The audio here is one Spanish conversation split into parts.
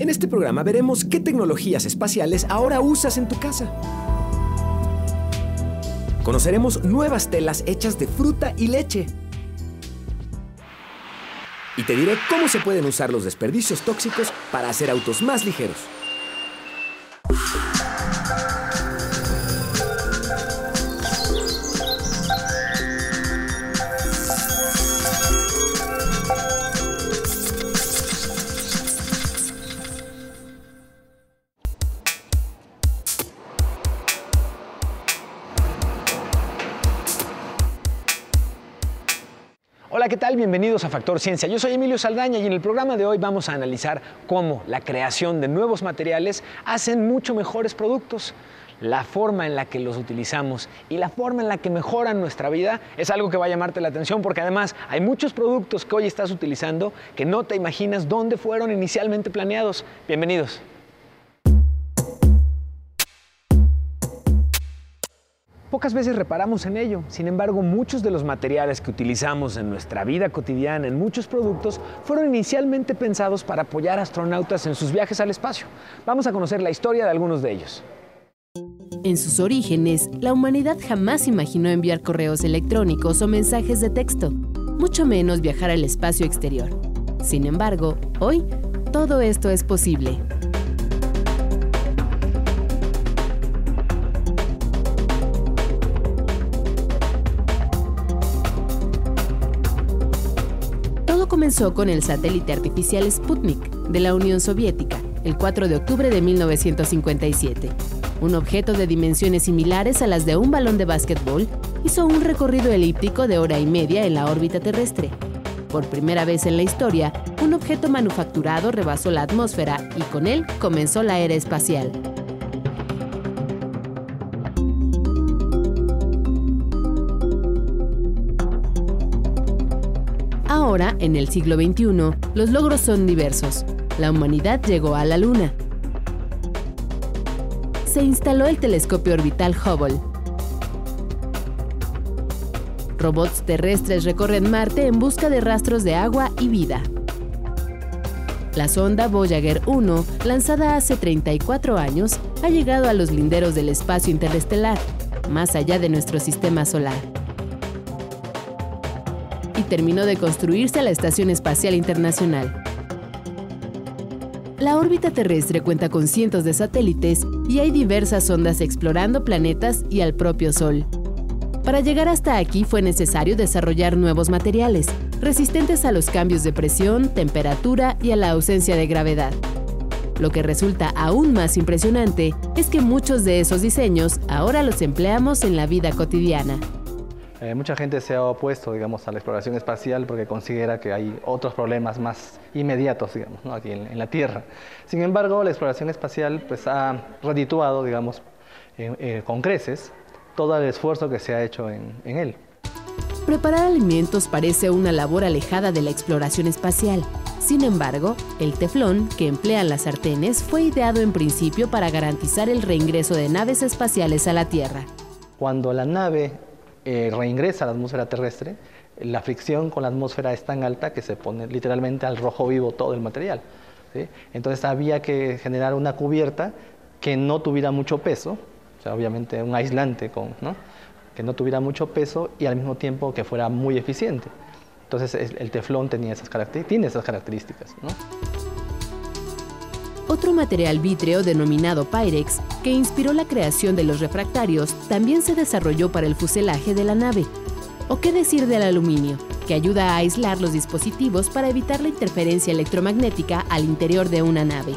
En este programa veremos qué tecnologías espaciales ahora usas en tu casa. Conoceremos nuevas telas hechas de fruta y leche. Y te diré cómo se pueden usar los desperdicios tóxicos para hacer autos más ligeros. A Factor Ciencia. Yo soy Emilio Saldaña y en el programa de hoy vamos a analizar cómo la creación de nuevos materiales hacen mucho mejores productos. La forma en la que los utilizamos y la forma en la que mejoran nuestra vida es algo que va a llamarte la atención porque además hay muchos productos que hoy estás utilizando que no te imaginas dónde fueron inicialmente planeados. Bienvenidos. Pocas veces reparamos en ello, sin embargo muchos de los materiales que utilizamos en nuestra vida cotidiana, en muchos productos, fueron inicialmente pensados para apoyar a astronautas en sus viajes al espacio. Vamos a conocer la historia de algunos de ellos. En sus orígenes, la humanidad jamás imaginó enviar correos electrónicos o mensajes de texto, mucho menos viajar al espacio exterior. Sin embargo, hoy, todo esto es posible. Comenzó con el satélite artificial Sputnik de la Unión Soviética, el 4 de octubre de 1957. Un objeto de dimensiones similares a las de un balón de básquetbol hizo un recorrido elíptico de hora y media en la órbita terrestre. Por primera vez en la historia, un objeto manufacturado rebasó la atmósfera y con él comenzó la era espacial. En el siglo XXI, los logros son diversos. La humanidad llegó a la Luna. Se instaló el telescopio orbital Hubble. Robots terrestres recorren Marte en busca de rastros de agua y vida. La sonda Voyager 1, lanzada hace 34 años, ha llegado a los linderos del espacio interestelar, más allá de nuestro sistema solar terminó de construirse la Estación Espacial Internacional. La órbita terrestre cuenta con cientos de satélites y hay diversas ondas explorando planetas y al propio Sol. Para llegar hasta aquí fue necesario desarrollar nuevos materiales, resistentes a los cambios de presión, temperatura y a la ausencia de gravedad. Lo que resulta aún más impresionante es que muchos de esos diseños ahora los empleamos en la vida cotidiana. Eh, mucha gente se ha opuesto, digamos, a la exploración espacial porque considera que hay otros problemas más inmediatos, digamos, aquí en, la Tierra. Sin embargo, la exploración espacial pues, ha redituado, digamos, eh, con creces todo el esfuerzo que se ha hecho en, en él. Preparar alimentos parece una labor alejada de la exploración espacial. Sin embargo, el teflón que emplean las sartenes fue ideado en principio para garantizar el reingreso de naves espaciales a la Tierra. Cuando la nave eh, reingresa a la atmósfera terrestre, la fricción con la atmósfera es tan alta que se pone literalmente al rojo vivo todo el material. Entonces había que generar una cubierta que no tuviera mucho peso, o sea, obviamente un aislante con, que no tuviera mucho peso y al mismo tiempo que fuera muy eficiente. Entonces el teflón tenía esas tiene esas características. Otro material vítreo denominado Pyrex, que inspiró la creación de los refractarios, también se desarrolló para el fuselaje de la nave. ¿O qué decir del aluminio, que ayuda a aislar los dispositivos para evitar la interferencia electromagnética al interior de una nave?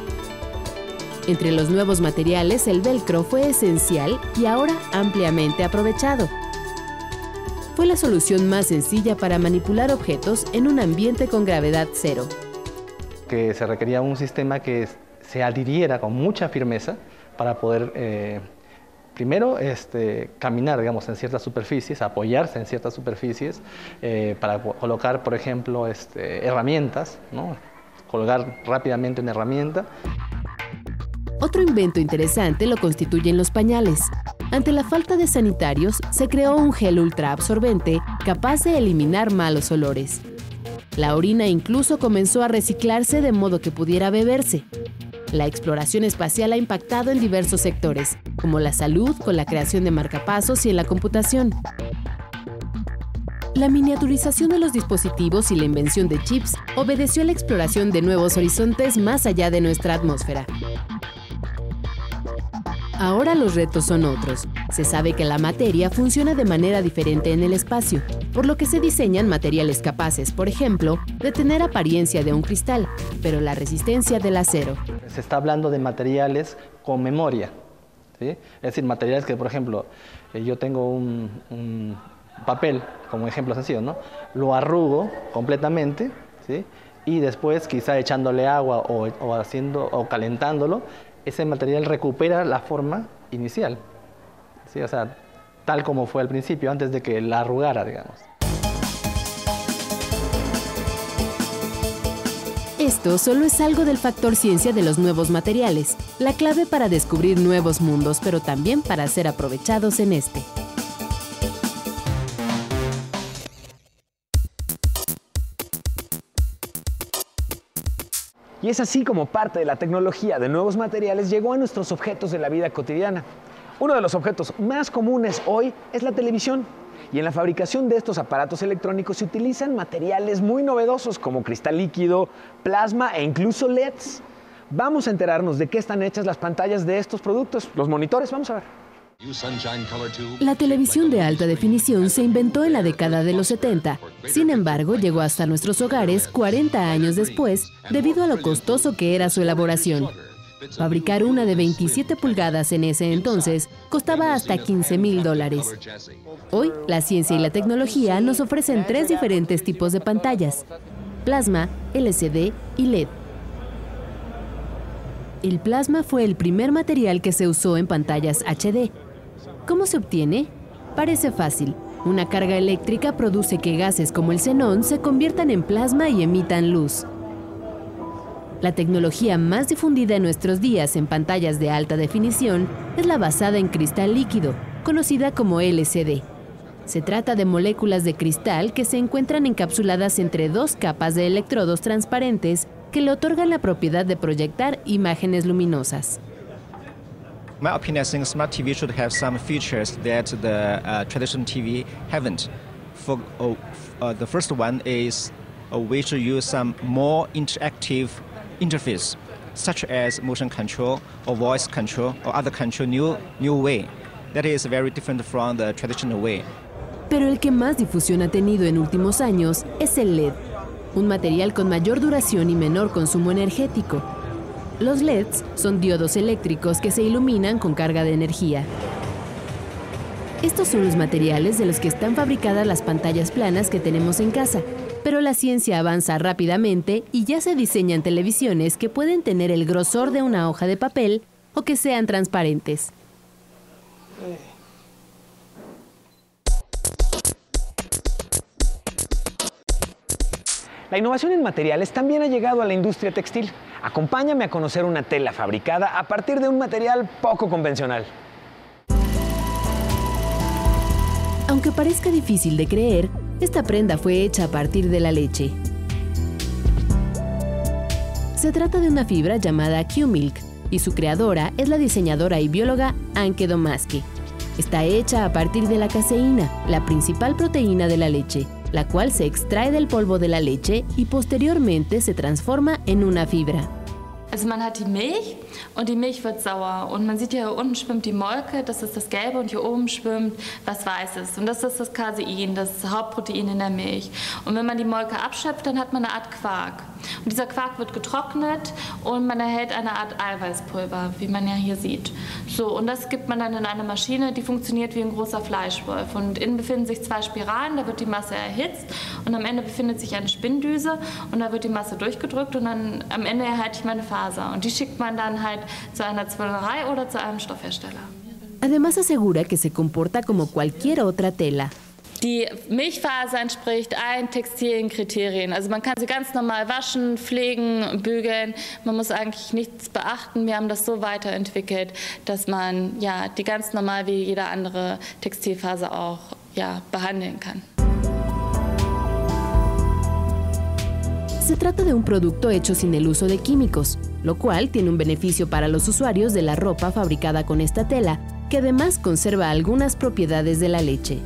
Entre los nuevos materiales, el velcro fue esencial y ahora ampliamente aprovechado. Fue la solución más sencilla para manipular objetos en un ambiente con gravedad cero. Que se requería un sistema que se adhiriera con mucha firmeza para poder, eh, primero, este, caminar, digamos, en ciertas superficies, apoyarse en ciertas superficies, eh, para colocar, por ejemplo, este, herramientas, ¿no? colgar rápidamente una herramienta. Otro invento interesante lo constituyen los pañales. Ante la falta de sanitarios, se creó un gel ultra absorbente capaz de eliminar malos olores. La orina incluso comenzó a reciclarse de modo que pudiera beberse. La exploración espacial ha impactado en diversos sectores, como la salud, con la creación de marcapasos y en la computación. La miniaturización de los dispositivos y la invención de chips obedeció a la exploración de nuevos horizontes más allá de nuestra atmósfera. Ahora los retos son otros. Se sabe que la materia funciona de manera diferente en el espacio, por lo que se diseñan materiales capaces, por ejemplo, de tener apariencia de un cristal, pero la resistencia del acero. Se está hablando de materiales con memoria, es decir, materiales que, por ejemplo, eh, yo tengo un, papel, como ejemplo sencillo, ¿no? Lo arrugo completamente, ¿sí? Y después, quizá echándole agua o, haciendo, o calentándolo, ese material recupera la forma inicial, ¿sí? O sea, tal como fue al principio, antes de que la arrugara, digamos. Esto solo es algo del factor ciencia de los nuevos materiales, la clave para descubrir nuevos mundos, pero también para ser aprovechados en este. Y es así como parte de la tecnología de nuevos materiales llegó a nuestros objetos de la vida cotidiana. Uno de los objetos más comunes hoy es la televisión. Y en la fabricación de estos aparatos electrónicos se utilizan materiales muy novedosos como cristal líquido, plasma e incluso LEDs. Vamos a enterarnos de qué están hechas las pantallas de estos productos. Los monitores, vamos a ver. La televisión de alta definición se inventó en la década de los 70. Sin embargo, llegó hasta nuestros hogares 40 años después debido a lo costoso que era su elaboración. Fabricar una de 27 pulgadas en ese entonces costaba hasta 15 mil dólares. Hoy, la ciencia y la tecnología nos ofrecen tres diferentes tipos de pantallas, plasma, LCD y LED. El plasma fue el primer material que se usó en pantallas HD. ¿Cómo se obtiene? Parece fácil. Una carga eléctrica produce que gases como el xenón se conviertan en plasma y emitan luz. La tecnología más difundida en nuestros días en pantallas de alta definición es la basada en cristal líquido, conocida como LCD. Se trata de moléculas de cristal que se encuentran encapsuladas entre dos capas de electrodos transparentes que le otorgan la propiedad de proyectar imágenes luminosas. my opinion, I think smart TV should have some features that the uh, TV haven't. For oh, uh, the first one is uh, we should use some more interface, such as motion control or voice control or other control new new way. That is very different from the traditional way. Pero el que más difusión ha tenido en últimos años es el LED, un material con mayor duración y menor consumo energético, los LEDs son diodos eléctricos que se iluminan con carga de energía. Estos son los materiales de los que están fabricadas las pantallas planas que tenemos en casa, pero la ciencia avanza rápidamente y ya se diseñan televisiones que pueden tener el grosor de una hoja de papel o que sean transparentes. La innovación en materiales también ha llegado a la industria textil. Acompáñame a conocer una tela fabricada a partir de un material poco convencional. Aunque parezca difícil de creer, esta prenda fue hecha a partir de la leche. Se trata de una fibra llamada Q-Milk y su creadora es la diseñadora y bióloga Anke Domaski. Está hecha a partir de la caseína, la principal proteína de la leche, la cual se extrae del polvo de la leche y posteriormente se transforma en una fibra. Also man hat die Milch und die Milch wird sauer und man sieht hier unten schwimmt die Molke, das ist das Gelbe und hier oben schwimmt was Weißes und das ist das Casein, das Hauptprotein in der Milch. Und wenn man die Molke abschöpft, dann hat man eine Art Quark. Und dieser Quark wird getrocknet und man erhält eine Art Eiweißpulver, wie man ja hier sieht. So, und das gibt man dann in eine Maschine, die funktioniert wie ein großer Fleischwolf. Und innen befinden sich zwei Spiralen, da wird die Masse erhitzt und am Ende befindet sich eine Spinndüse und da wird die Masse durchgedrückt und dann am Ende erhalte ich meine Farbe. Und die schickt man dann halt zu einer Zwöllerei oder zu einem Stoffhersteller. Además asegura que se comporta como cualquier otra tela. Die Milchfaser entspricht allen textilen Kriterien. Also man kann sie ganz normal waschen, pflegen, bügeln. Man muss eigentlich nichts beachten. Wir haben das so weiterentwickelt, dass man ja, die ganz normal wie jede andere Textilfaser auch ja, behandeln kann. Se trata de un producto hecho sin el uso de químicos, lo cual tiene un beneficio para los usuarios de la ropa fabricada con esta tela, que además conserva algunas propiedades de la leche.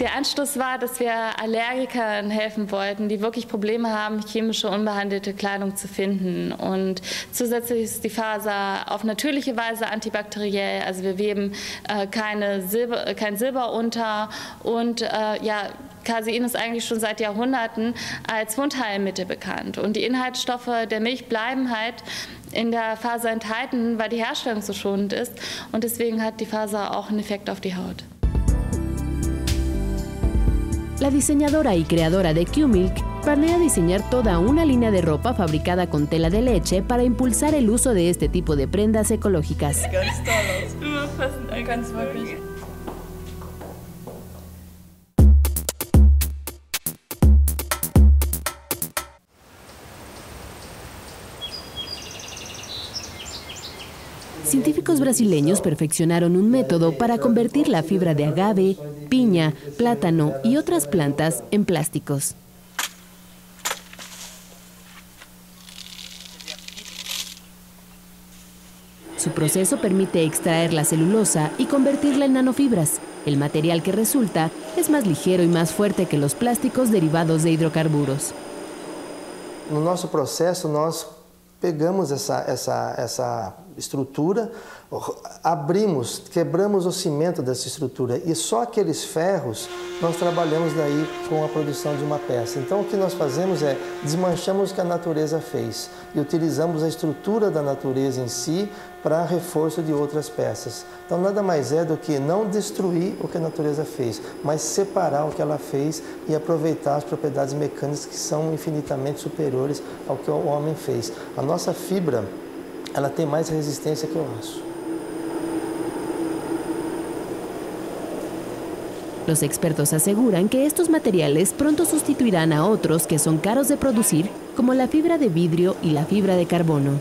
Der Anschluss war, dass wir Allergikern helfen wollten, die wirklich Probleme haben, chemische unbehandelte Kleidung zu finden. Und zusätzlich ist die Faser auf natürliche Weise antibakteriell. Also wir weben äh, keine Silber, äh, kein Silber unter und äh, ja, Casein ist eigentlich schon seit Jahrhunderten als Wundheilmittel bekannt. Und die Inhaltsstoffe der Milch bleiben halt in der Faser enthalten, weil die Herstellung so schonend ist. Und deswegen hat die Faser auch einen Effekt auf die Haut. La diseñadora y creadora de Q-Milk planea diseñar toda una línea de ropa fabricada con tela de leche para impulsar el uso de este tipo de prendas ecológicas. Científicos brasileños perfeccionaron un método para convertir la fibra de agave, piña, plátano y otras plantas en plásticos. Su proceso permite extraer la celulosa y convertirla en nanofibras. El material que resulta es más ligero y más fuerte que los plásticos derivados de hidrocarburos. Nosso processo, nós pegamos essa, essa, essa estrutura, abrimos, quebramos o cimento dessa estrutura e só aqueles ferros nós trabalhamos daí com a produção de uma peça. Então o que nós fazemos é desmanchamos o que a natureza fez e utilizamos a estrutura da natureza em si para reforço de outras peças. Então nada mais é do que não destruir o que a natureza fez, mas separar o que ela fez e aproveitar as propriedades mecânicas que são infinitamente superiores ao que o homem fez. A nossa fibra ela tem mais resistência que o aço. Los expertos aseguran que estos materiales pronto sustituirán a otros que son caros de producir, como la fibra de vidrio y la fibra de carbono.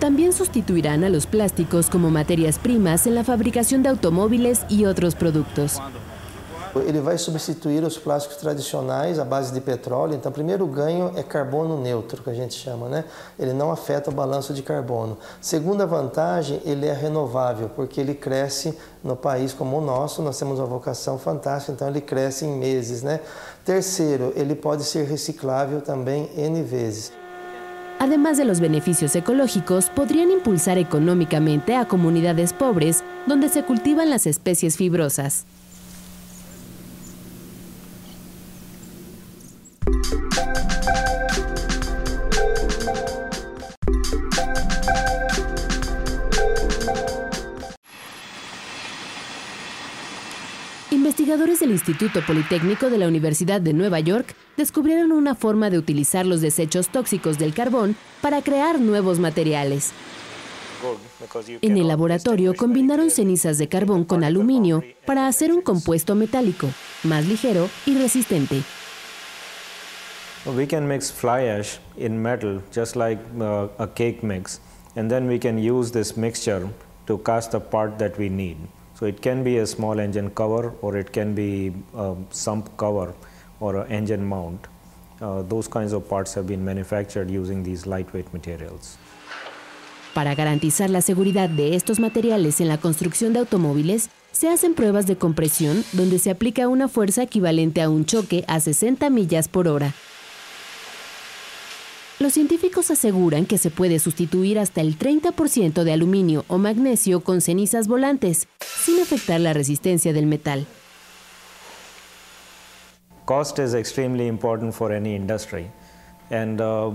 También sustituirán a los plásticos como materias primas en la fabricación de automóviles y otros productos. Ele vai substituir os plásticos tradicionais à base de petróleo. Então, o primeiro ganho é carbono neutro, que a gente chama, né? Ele não afeta o balanço de carbono. Segunda vantagem, ele é renovável, porque ele cresce no país como o nosso. Nós temos uma vocação fantástica, então ele cresce em meses, né? Terceiro, ele pode ser reciclável também N vezes. Además de los beneficios ecológicos, podrían impulsar económicamente a comunidades pobres donde se cultivan las especies fibrosas. Instituto Politécnico de la Universidad de Nueva York descubrieron una forma de utilizar los desechos tóxicos del carbón para crear nuevos materiales. En el laboratorio combinaron cenizas de carbón con aluminio para hacer un compuesto metálico, más ligero y resistente. We can mix fly ash in metal just like uh, a cake mix, and then we can use this mixture to cast the part that we need. So it can be a small engine cover or it can be a sump cover or an engine mount. Uh, those kinds of parts have been manufactured using these lightweight materials. Para garantizar la seguridad de estos materiales en la construcción de automóviles, se hacen pruebas de compresión donde se aplica una fuerza equivalente a un choque a 60 millas por hora. Los científicos aseguran que se puede sustituir hasta el 30% de aluminio o magnesio con cenizas volantes, sin afectar la resistencia del metal. Cost is extremely important for any industry, and uh,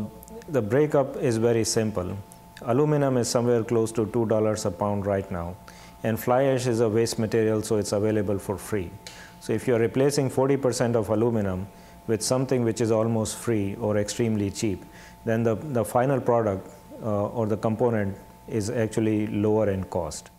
the breakup is very simple. Aluminum is somewhere close to $2 a pound right now, and fly ash is a waste material, so it's available for free. So if you're replacing 40% of aluminum with something which is almost free or extremely cheap, then the, the final product uh, or the component is actually lower in cost.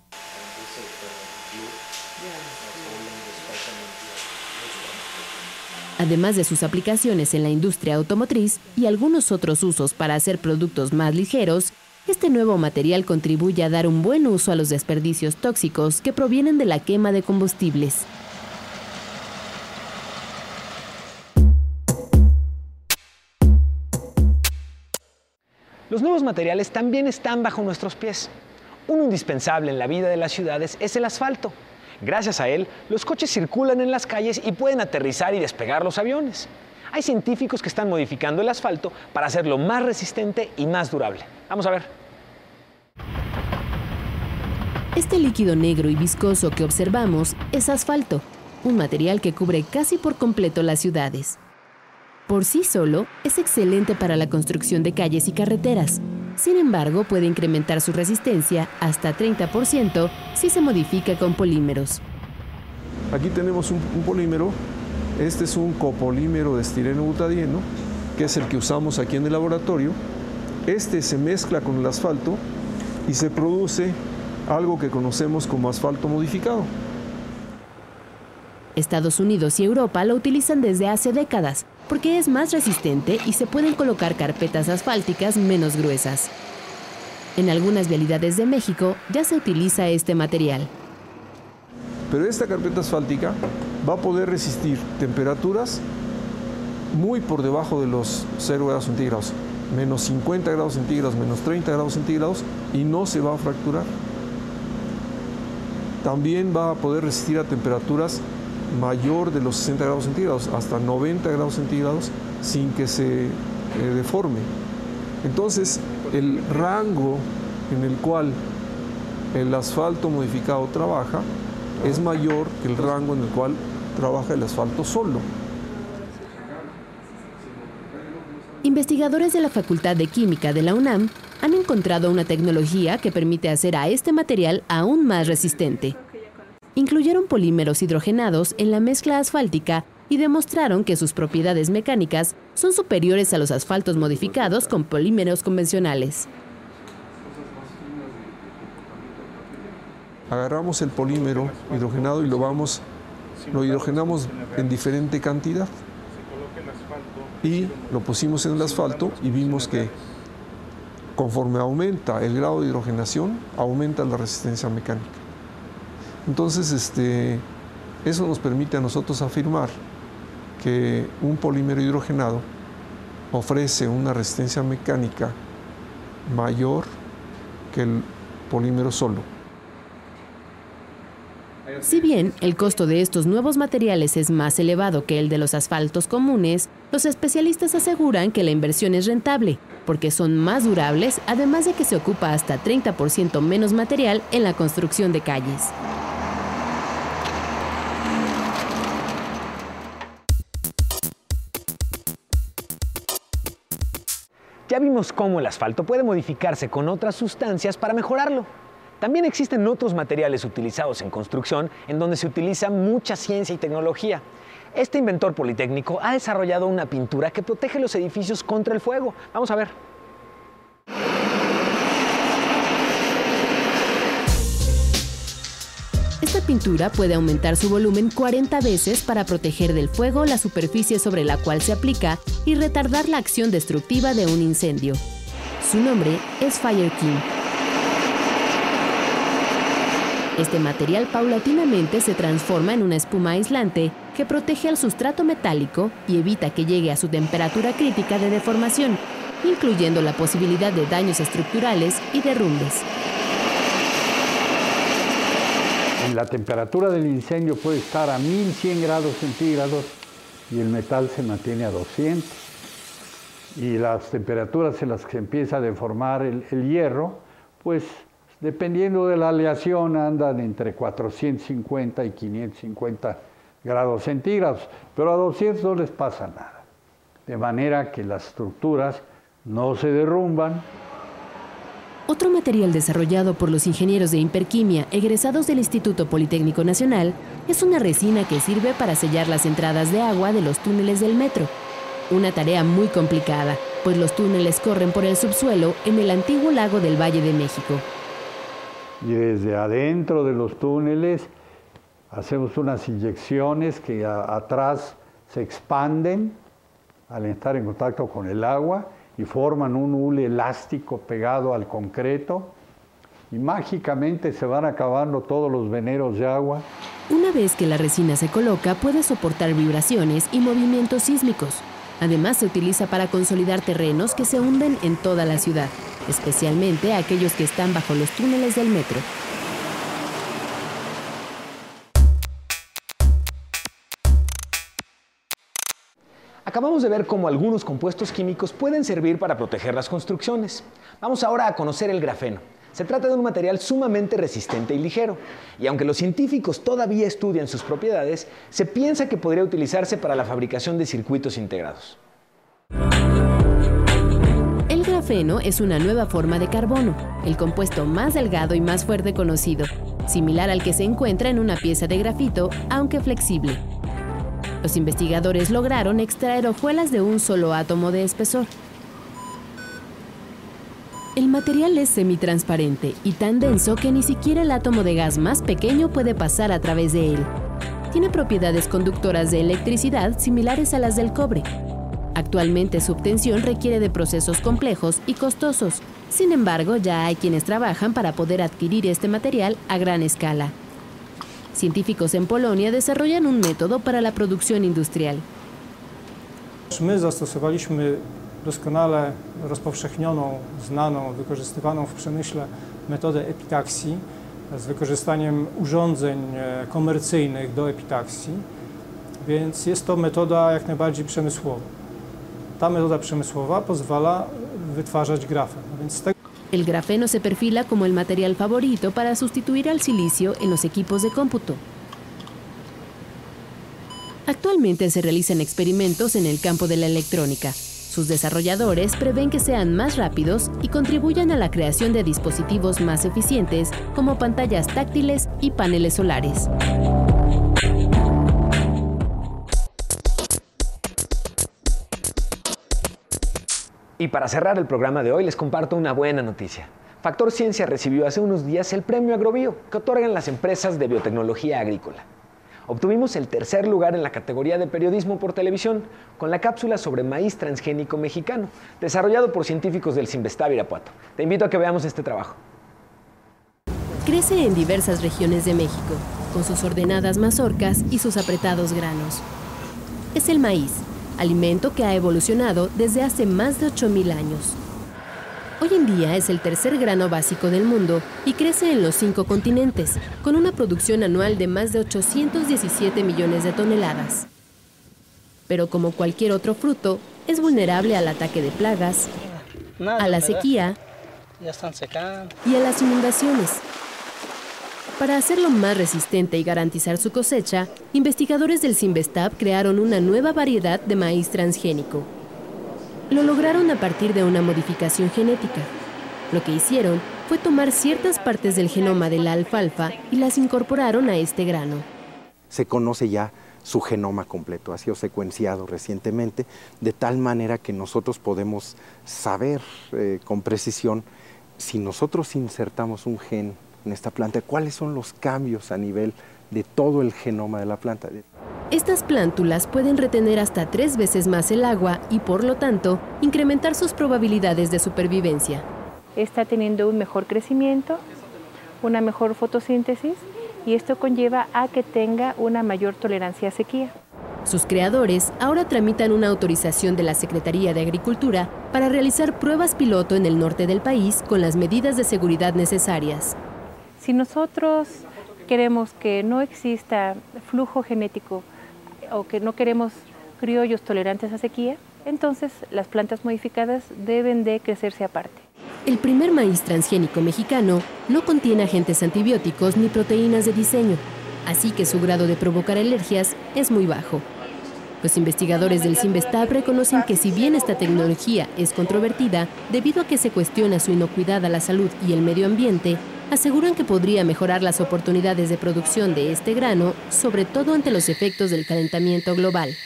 Además de sus aplicaciones en la industria automotriz y algunos otros usos para hacer productos más ligeros, este nuevo material contribuye a dar un buen uso a los desperdicios tóxicos que provienen de la quema de combustibles. Los nuevos materiales también están bajo nuestros pies. Uno indispensable en la vida de las ciudades es el asfalto. Gracias a él, los coches circulan en las calles y pueden aterrizar y despegar los aviones. Hay científicos que están modificando el asfalto para hacerlo más resistente y más durable. Vamos a ver. Este líquido negro y viscoso que observamos es asfalto, un material que cubre casi por completo las ciudades. Por sí solo, es excelente para la construcción de calles y carreteras. Sin embargo, puede incrementar su resistencia hasta 30% si se modifica con polímeros. Aquí tenemos un, polímero, este es un copolímero de estireno butadieno, que es el que usamos aquí en el laboratorio. Este se mezcla con el asfalto y se produce algo que conocemos como asfalto modificado. Estados Unidos y Europa lo utilizan desde hace décadas porque es más resistente y se pueden colocar carpetas asfálticas menos gruesas. En algunas vialidades de México ya se utiliza este material. Pero esta carpeta asfáltica va a poder resistir temperaturas muy por debajo de los 0 grados centígrados, menos 50 grados centígrados, menos 30 grados centígrados, y no se va a fracturar. También va a poder resistir a temperaturas mayor de los 60 grados centígrados, hasta 90 grados centígrados, sin que se eh, deforme. Entonces, el rango en el cual el asfalto modificado trabaja es mayor que el rango en el cual trabaja el asfalto solo. Investigadores de la Facultad de Química de la UNAM han encontrado una tecnología que permite hacer a este material aún más resistente incluyeron polímeros hidrogenados en la mezcla asfáltica y demostraron que sus propiedades mecánicas son superiores a los asfaltos modificados con polímeros convencionales. Agarramos el polímero hidrogenado y lo vamos, lo hidrogenamos en diferente cantidad y lo pusimos en el asfalto y vimos que conforme aumenta el grado de hidrogenación, aumenta la resistencia mecánica. Entonces, este, eso nos permite a nosotros afirmar que un polímero hidrogenado ofrece una resistencia mecánica mayor que el polímero solo. Si bien el costo de estos nuevos materiales es más elevado que el de los asfaltos comunes, los especialistas aseguran que la inversión es rentable, porque son más durables, además de que se ocupa hasta 30% menos material en la construcción de calles. Vimos cómo el asfalto puede modificarse con otras sustancias para mejorarlo. También existen otros materiales utilizados en construcción en donde se utiliza mucha ciencia y tecnología. Este inventor politécnico ha desarrollado una pintura que protege los edificios contra el fuego. Vamos a ver. Esta pintura puede aumentar su volumen 40 veces para proteger del fuego la superficie sobre la cual se aplica y retardar la acción destructiva de un incendio. Su nombre es Fire King. Este material paulatinamente se transforma en una espuma aislante que protege al sustrato metálico y evita que llegue a su temperatura crítica de deformación, incluyendo la posibilidad de daños estructurales y derrumbes la temperatura del incendio puede estar a 1100 grados centígrados y el metal se mantiene a 200. Y las temperaturas en las que se empieza a deformar el, hierro, pues dependiendo de la aleación andan entre 450 y 550 grados centígrados, pero a 200 no les pasa nada. De manera que las estructuras no se derrumban, otro material desarrollado por los ingenieros de Imperquimia egresados del Instituto Politécnico Nacional es una resina que sirve para sellar las entradas de agua de los túneles del metro. Una tarea muy complicada, pues los túneles corren por el subsuelo en el antiguo lago del Valle de México. Y desde adentro de los túneles hacemos unas inyecciones que atrás se expanden al estar en contacto con el agua y forman un hule elástico pegado al concreto y mágicamente se van acabando todos los veneros de agua. Una vez que la resina se coloca puede soportar vibraciones y movimientos sísmicos. Además, se utiliza para consolidar terrenos que se hunden en toda la ciudad, especialmente aquellos que están bajo los túneles del metro. Acabamos de ver cómo algunos compuestos químicos pueden servir para proteger las construcciones. Vamos ahora a conocer el grafeno. Se trata de un material sumamente resistente y ligero, y aunque los científicos todavía estudian sus propiedades, se piensa que podría utilizarse para la fabricación de circuitos integrados. El grafeno es una nueva forma de carbono, el compuesto más delgado y más fuerte conocido, similar al que se encuentra en una pieza de grafito, aunque flexible. Los investigadores lograron extraer hojuelas de un solo átomo de espesor. El material es semitransparente y tan denso que ni siquiera el átomo de gas más pequeño puede pasar a través de él. Tiene propiedades conductoras de electricidad similares a las del cobre. Actualmente su obtención requiere de procesos complejos y costosos. Sin embargo, ya hay quienes trabajan para poder adquirir este material a gran escala. Científicos en Polonia desarrollan un método para la producción industrial. My zastosowaliśmy doskonale rozpowszechnioną, znaną, wykorzystywaną w przemyśle metodę epitaksji z wykorzystaniem urządzeń e, komercyjnych do epitaksji, więc jest to metoda jak najbardziej przemysłowa. Ta metoda przemysłowa pozwala wytwarzać grafę. El grafeno se perfila como el material favorito para sustituir al silicio en los equipos de cómputo. Actualmente se realizan experimentos en el campo de la electrónica. Sus desarrolladores prevén que sean más rápidos y contribuyan a la creación de dispositivos más eficientes como pantallas táctiles y paneles solares. Y para cerrar el programa de hoy les comparto una buena noticia. Factor Ciencia recibió hace unos días el premio Agrobio que otorgan las empresas de biotecnología agrícola. Obtuvimos el tercer lugar en la categoría de periodismo por televisión con la cápsula sobre maíz transgénico mexicano, desarrollado por científicos del Simvestab Irapuato. Te invito a que veamos este trabajo. Crece en diversas regiones de México, con sus ordenadas mazorcas y sus apretados granos. Es el maíz, alimento que ha evolucionado desde hace más de 8.000 años. Hoy en día es el tercer grano básico del mundo y crece en los cinco continentes, con una producción anual de más de 817 millones de toneladas. Pero como cualquier otro fruto, es vulnerable al ataque de plagas, a la sequía y a las inundaciones. Para hacerlo más resistente y garantizar su cosecha, investigadores del Simvestab crearon una nueva variedad de maíz transgénico. Lo lograron a partir de una modificación genética. Lo que hicieron fue tomar ciertas partes del genoma de la alfalfa y las incorporaron a este grano. Se conoce ya su genoma completo, ha sido secuenciado recientemente, de tal manera que nosotros podemos saber eh, con precisión si nosotros insertamos un gen en esta planta, cuáles son los cambios a nivel de todo el genoma de la planta. Estas plántulas pueden retener hasta tres veces más el agua y, por lo tanto, incrementar sus probabilidades de supervivencia. Está teniendo un mejor crecimiento, una mejor fotosíntesis y esto conlleva a que tenga una mayor tolerancia a sequía. Sus creadores ahora tramitan una autorización de la Secretaría de Agricultura para realizar pruebas piloto en el norte del país con las medidas de seguridad necesarias. Si nosotros queremos que no exista flujo genético o que no queremos criollos tolerantes a sequía, entonces las plantas modificadas deben de crecerse aparte. El primer maíz transgénico mexicano no contiene agentes antibióticos ni proteínas de diseño, así que su grado de provocar alergias es muy bajo. Los investigadores del Simvestab reconocen que si bien esta tecnología es controvertida debido a que se cuestiona su inocuidad a la salud y el medio ambiente, aseguran que podría mejorar las oportunidades de producción de este grano, sobre todo ante los efectos del calentamiento global.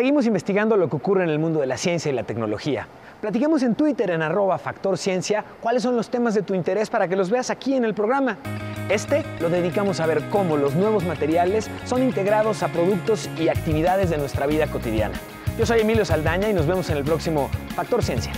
Seguimos investigando lo que ocurre en el mundo de la ciencia y la tecnología. Platiquemos en Twitter en arroba Factor Ciencia cuáles son los temas de tu interés para que los veas aquí en el programa. Este lo dedicamos a ver cómo los nuevos materiales son integrados a productos y actividades de nuestra vida cotidiana. Yo soy Emilio Saldaña y nos vemos en el próximo Factor Ciencia.